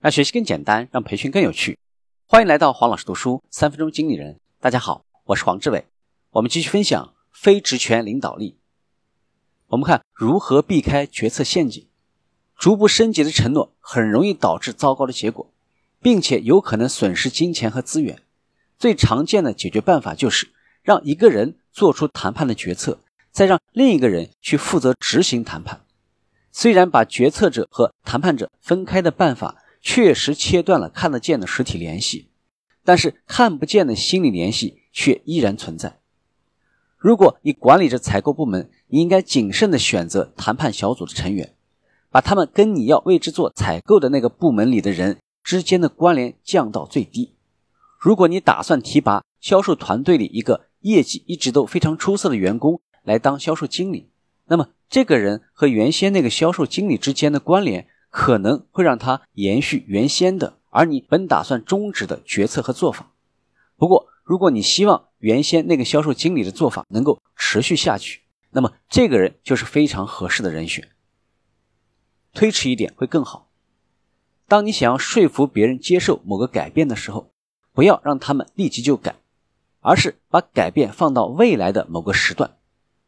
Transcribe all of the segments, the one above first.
让学习更简单，让培训更有趣。欢迎来到黄老师读书三分钟经理人。大家好，我是黄志伟。我们继续分享非职权领导力。我们看如何避开决策陷阱。逐步升级的承诺很容易导致糟糕的结果，并且有可能损失金钱和资源。最常见的解决办法就是让一个人做出谈判的决策，再让另一个人去负责执行谈判。虽然把决策者和谈判者分开的办法。确实切断了看得见的实体联系，但是看不见的心理联系却依然存在。如果你管理着采购部门，你应该谨慎地选择谈判小组的成员，把他们跟你要为之做采购的那个部门里的人之间的关联降到最低。如果你打算提拔销售团队里一个业绩一直都非常出色的员工来当销售经理，那么这个人和原先那个销售经理之间的关联。可能会让他延续原先的，而你本打算终止的决策和做法。不过，如果你希望原先那个销售经理的做法能够持续下去，那么这个人就是非常合适的人选。推迟一点会更好。当你想要说服别人接受某个改变的时候，不要让他们立即就改，而是把改变放到未来的某个时段。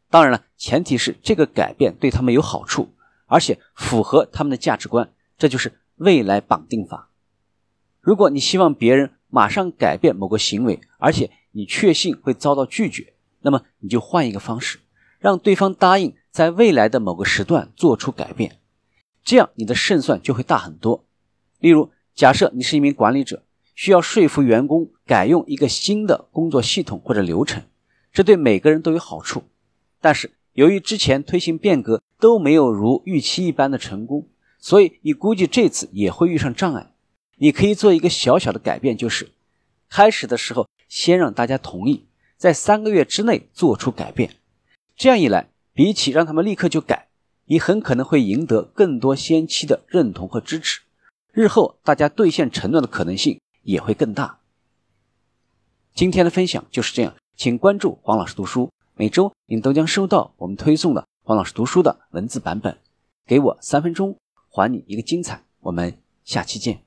当然了，前提是这个改变对他们有好处。而且符合他们的价值观，这就是未来绑定法。如果你希望别人马上改变某个行为，而且你确信会遭到拒绝，那么你就换一个方式，让对方答应在未来的某个时段做出改变，这样你的胜算就会大很多。例如，假设你是一名管理者，需要说服员工改用一个新的工作系统或者流程，这对每个人都有好处，但是。由于之前推行变革都没有如预期一般的成功，所以你估计这次也会遇上障碍。你可以做一个小小的改变，就是开始的时候先让大家同意，在三个月之内做出改变。这样一来，比起让他们立刻就改，你很可能会赢得更多先期的认同和支持。日后大家兑现承诺的可能性也会更大。今天的分享就是这样，请关注黄老师读书。每周您都将收到我们推送的黄老师读书的文字版本。给我三分钟，还你一个精彩。我们下期见。